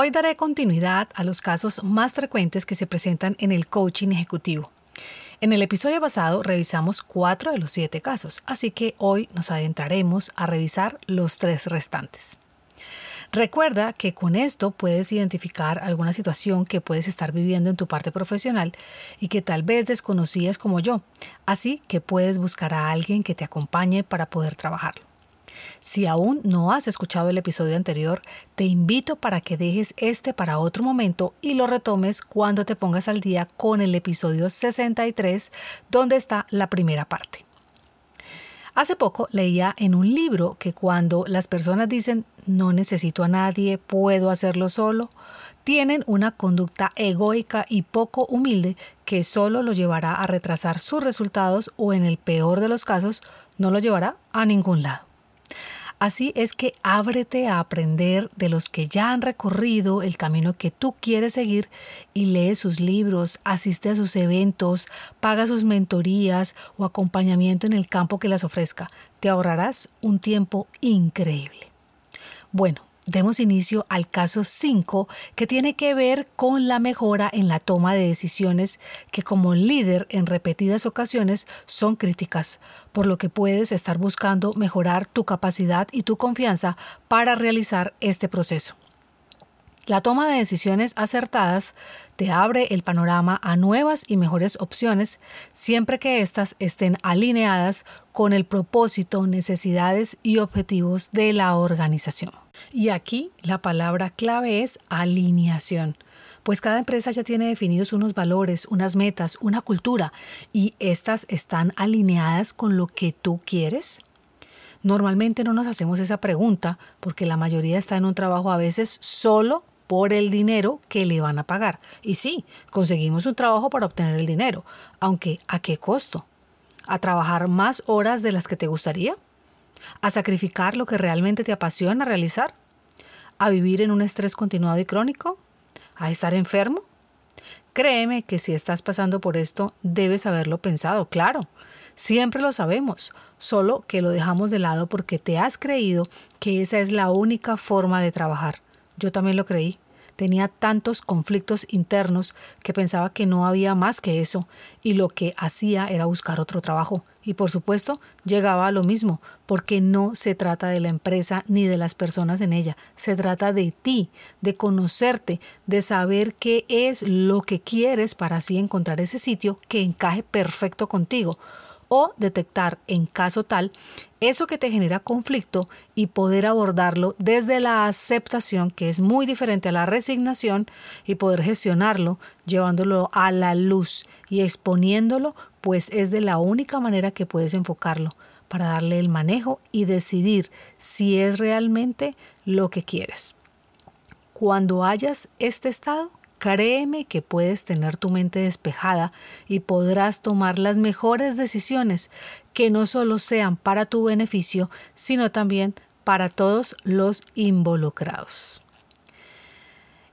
Hoy daré continuidad a los casos más frecuentes que se presentan en el coaching ejecutivo. En el episodio pasado revisamos cuatro de los siete casos, así que hoy nos adentraremos a revisar los tres restantes. Recuerda que con esto puedes identificar alguna situación que puedes estar viviendo en tu parte profesional y que tal vez desconocías como yo, así que puedes buscar a alguien que te acompañe para poder trabajarlo. Si aún no has escuchado el episodio anterior, te invito para que dejes este para otro momento y lo retomes cuando te pongas al día con el episodio 63, donde está la primera parte. Hace poco leía en un libro que cuando las personas dicen no necesito a nadie, puedo hacerlo solo, tienen una conducta egoica y poco humilde que solo lo llevará a retrasar sus resultados o en el peor de los casos no lo llevará a ningún lado. Así es que ábrete a aprender de los que ya han recorrido el camino que tú quieres seguir y lee sus libros, asiste a sus eventos, paga sus mentorías o acompañamiento en el campo que las ofrezca. Te ahorrarás un tiempo increíble. Bueno, demos inicio al caso 5 que tiene que ver con la mejora en la toma de decisiones que como líder en repetidas ocasiones son críticas, por lo que puedes estar buscando mejorar tu capacidad y tu confianza para realizar este proceso. La toma de decisiones acertadas te abre el panorama a nuevas y mejores opciones siempre que éstas estén alineadas con el propósito, necesidades y objetivos de la organización. Y aquí la palabra clave es alineación pues cada empresa ya tiene definidos unos valores, unas metas, una cultura, y estas están alineadas con lo que tú quieres. Normalmente no nos hacemos esa pregunta porque la mayoría está en un trabajo a veces solo por el dinero que le van a pagar. Y sí, conseguimos un trabajo para obtener el dinero, aunque ¿a qué costo? ¿A trabajar más horas de las que te gustaría? ¿A sacrificar lo que realmente te apasiona realizar? ¿A vivir en un estrés continuado y crónico? ¿A estar enfermo? Créeme que si estás pasando por esto, debes haberlo pensado, claro. Siempre lo sabemos, solo que lo dejamos de lado porque te has creído que esa es la única forma de trabajar. Yo también lo creí. Tenía tantos conflictos internos que pensaba que no había más que eso y lo que hacía era buscar otro trabajo. Y por supuesto llegaba a lo mismo, porque no se trata de la empresa ni de las personas en ella, se trata de ti, de conocerte, de saber qué es lo que quieres para así encontrar ese sitio que encaje perfecto contigo o detectar en caso tal eso que te genera conflicto y poder abordarlo desde la aceptación, que es muy diferente a la resignación, y poder gestionarlo llevándolo a la luz y exponiéndolo, pues es de la única manera que puedes enfocarlo para darle el manejo y decidir si es realmente lo que quieres. Cuando hayas este estado, Créeme que puedes tener tu mente despejada y podrás tomar las mejores decisiones que no solo sean para tu beneficio, sino también para todos los involucrados.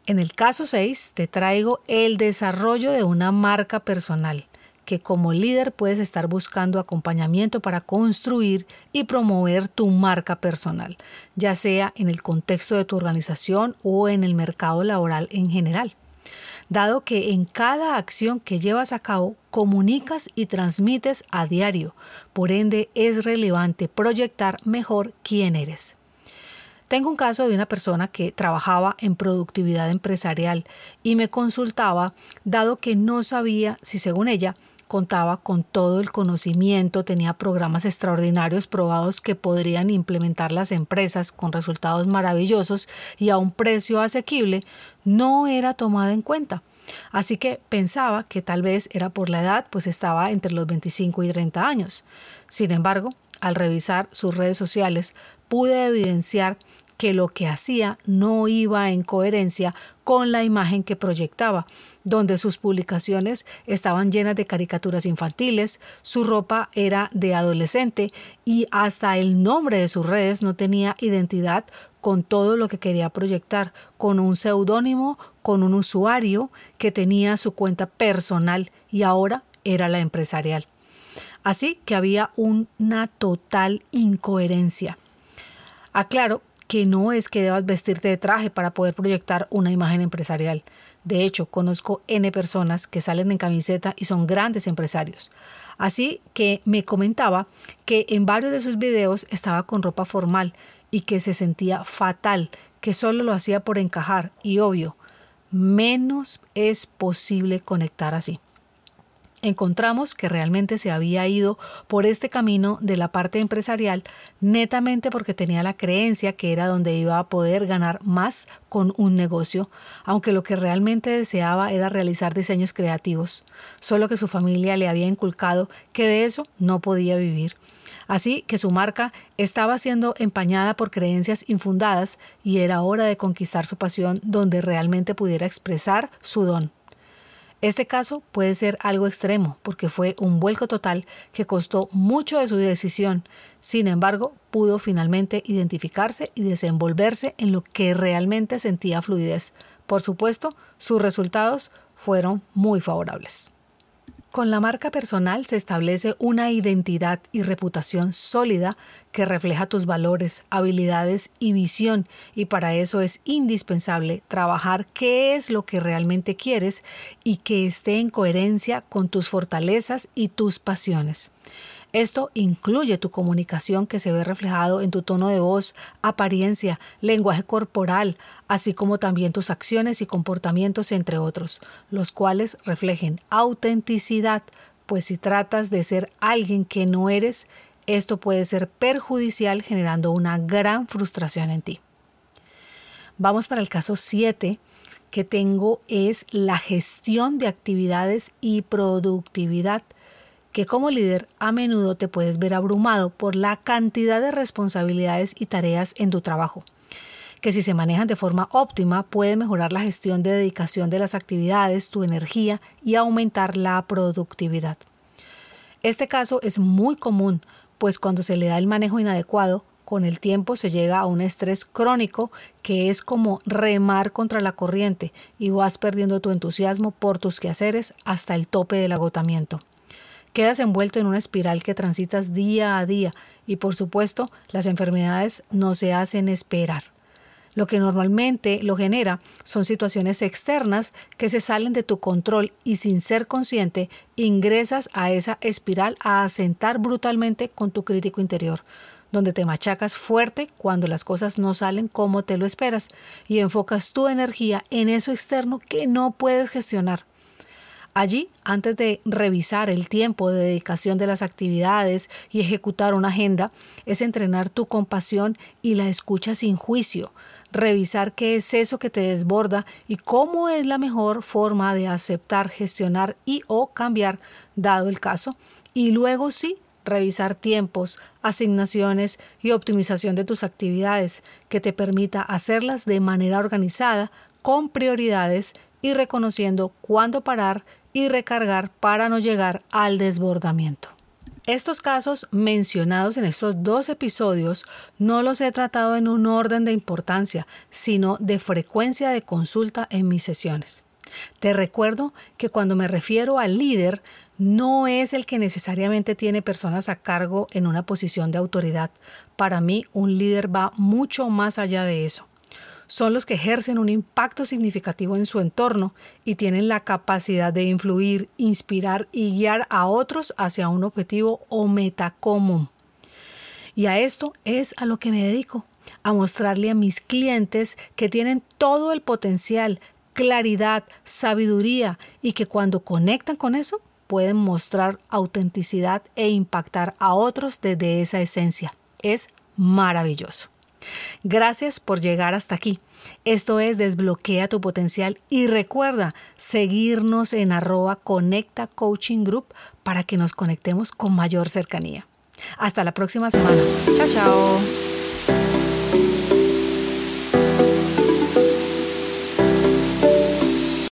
En el caso 6 te traigo el desarrollo de una marca personal que como líder puedes estar buscando acompañamiento para construir y promover tu marca personal, ya sea en el contexto de tu organización o en el mercado laboral en general dado que en cada acción que llevas a cabo comunicas y transmites a diario. Por ende, es relevante proyectar mejor quién eres. Tengo un caso de una persona que trabajaba en productividad empresarial y me consultaba, dado que no sabía si, según ella, contaba con todo el conocimiento, tenía programas extraordinarios probados que podrían implementar las empresas con resultados maravillosos y a un precio asequible, no era tomada en cuenta. Así que pensaba que tal vez era por la edad, pues estaba entre los 25 y 30 años. Sin embargo, al revisar sus redes sociales, pude evidenciar que lo que hacía no iba en coherencia con la imagen que proyectaba, donde sus publicaciones estaban llenas de caricaturas infantiles, su ropa era de adolescente y hasta el nombre de sus redes no tenía identidad con todo lo que quería proyectar, con un seudónimo, con un usuario que tenía su cuenta personal y ahora era la empresarial. Así que había una total incoherencia. Aclaro que no es que debas vestirte de traje para poder proyectar una imagen empresarial. De hecho, conozco N personas que salen en camiseta y son grandes empresarios. Así que me comentaba que en varios de sus videos estaba con ropa formal y que se sentía fatal, que solo lo hacía por encajar y obvio, menos es posible conectar así encontramos que realmente se había ido por este camino de la parte empresarial netamente porque tenía la creencia que era donde iba a poder ganar más con un negocio, aunque lo que realmente deseaba era realizar diseños creativos, solo que su familia le había inculcado que de eso no podía vivir. Así que su marca estaba siendo empañada por creencias infundadas y era hora de conquistar su pasión donde realmente pudiera expresar su don. Este caso puede ser algo extremo porque fue un vuelco total que costó mucho de su decisión. Sin embargo, pudo finalmente identificarse y desenvolverse en lo que realmente sentía fluidez. Por supuesto, sus resultados fueron muy favorables. Con la marca personal se establece una identidad y reputación sólida que refleja tus valores, habilidades y visión y para eso es indispensable trabajar qué es lo que realmente quieres y que esté en coherencia con tus fortalezas y tus pasiones. Esto incluye tu comunicación que se ve reflejado en tu tono de voz, apariencia, lenguaje corporal, así como también tus acciones y comportamientos, entre otros, los cuales reflejen autenticidad, pues si tratas de ser alguien que no eres, esto puede ser perjudicial generando una gran frustración en ti. Vamos para el caso 7 que tengo es la gestión de actividades y productividad que como líder a menudo te puedes ver abrumado por la cantidad de responsabilidades y tareas en tu trabajo, que si se manejan de forma óptima puede mejorar la gestión de dedicación de las actividades, tu energía y aumentar la productividad. Este caso es muy común, pues cuando se le da el manejo inadecuado, con el tiempo se llega a un estrés crónico que es como remar contra la corriente y vas perdiendo tu entusiasmo por tus quehaceres hasta el tope del agotamiento. Quedas envuelto en una espiral que transitas día a día y por supuesto las enfermedades no se hacen esperar. Lo que normalmente lo genera son situaciones externas que se salen de tu control y sin ser consciente ingresas a esa espiral a asentar brutalmente con tu crítico interior, donde te machacas fuerte cuando las cosas no salen como te lo esperas y enfocas tu energía en eso externo que no puedes gestionar. Allí, antes de revisar el tiempo de dedicación de las actividades y ejecutar una agenda, es entrenar tu compasión y la escucha sin juicio, revisar qué es eso que te desborda y cómo es la mejor forma de aceptar, gestionar y o cambiar, dado el caso, y luego sí revisar tiempos, asignaciones y optimización de tus actividades que te permita hacerlas de manera organizada, con prioridades y reconociendo cuándo parar y recargar para no llegar al desbordamiento. Estos casos mencionados en estos dos episodios no los he tratado en un orden de importancia, sino de frecuencia de consulta en mis sesiones. Te recuerdo que cuando me refiero al líder, no es el que necesariamente tiene personas a cargo en una posición de autoridad. Para mí, un líder va mucho más allá de eso son los que ejercen un impacto significativo en su entorno y tienen la capacidad de influir, inspirar y guiar a otros hacia un objetivo o meta común. Y a esto es a lo que me dedico, a mostrarle a mis clientes que tienen todo el potencial, claridad, sabiduría y que cuando conectan con eso pueden mostrar autenticidad e impactar a otros desde esa esencia. Es maravilloso. Gracias por llegar hasta aquí. Esto es Desbloquea tu potencial y recuerda seguirnos en arroba Conecta Coaching Group para que nos conectemos con mayor cercanía. Hasta la próxima semana. Chao, chao.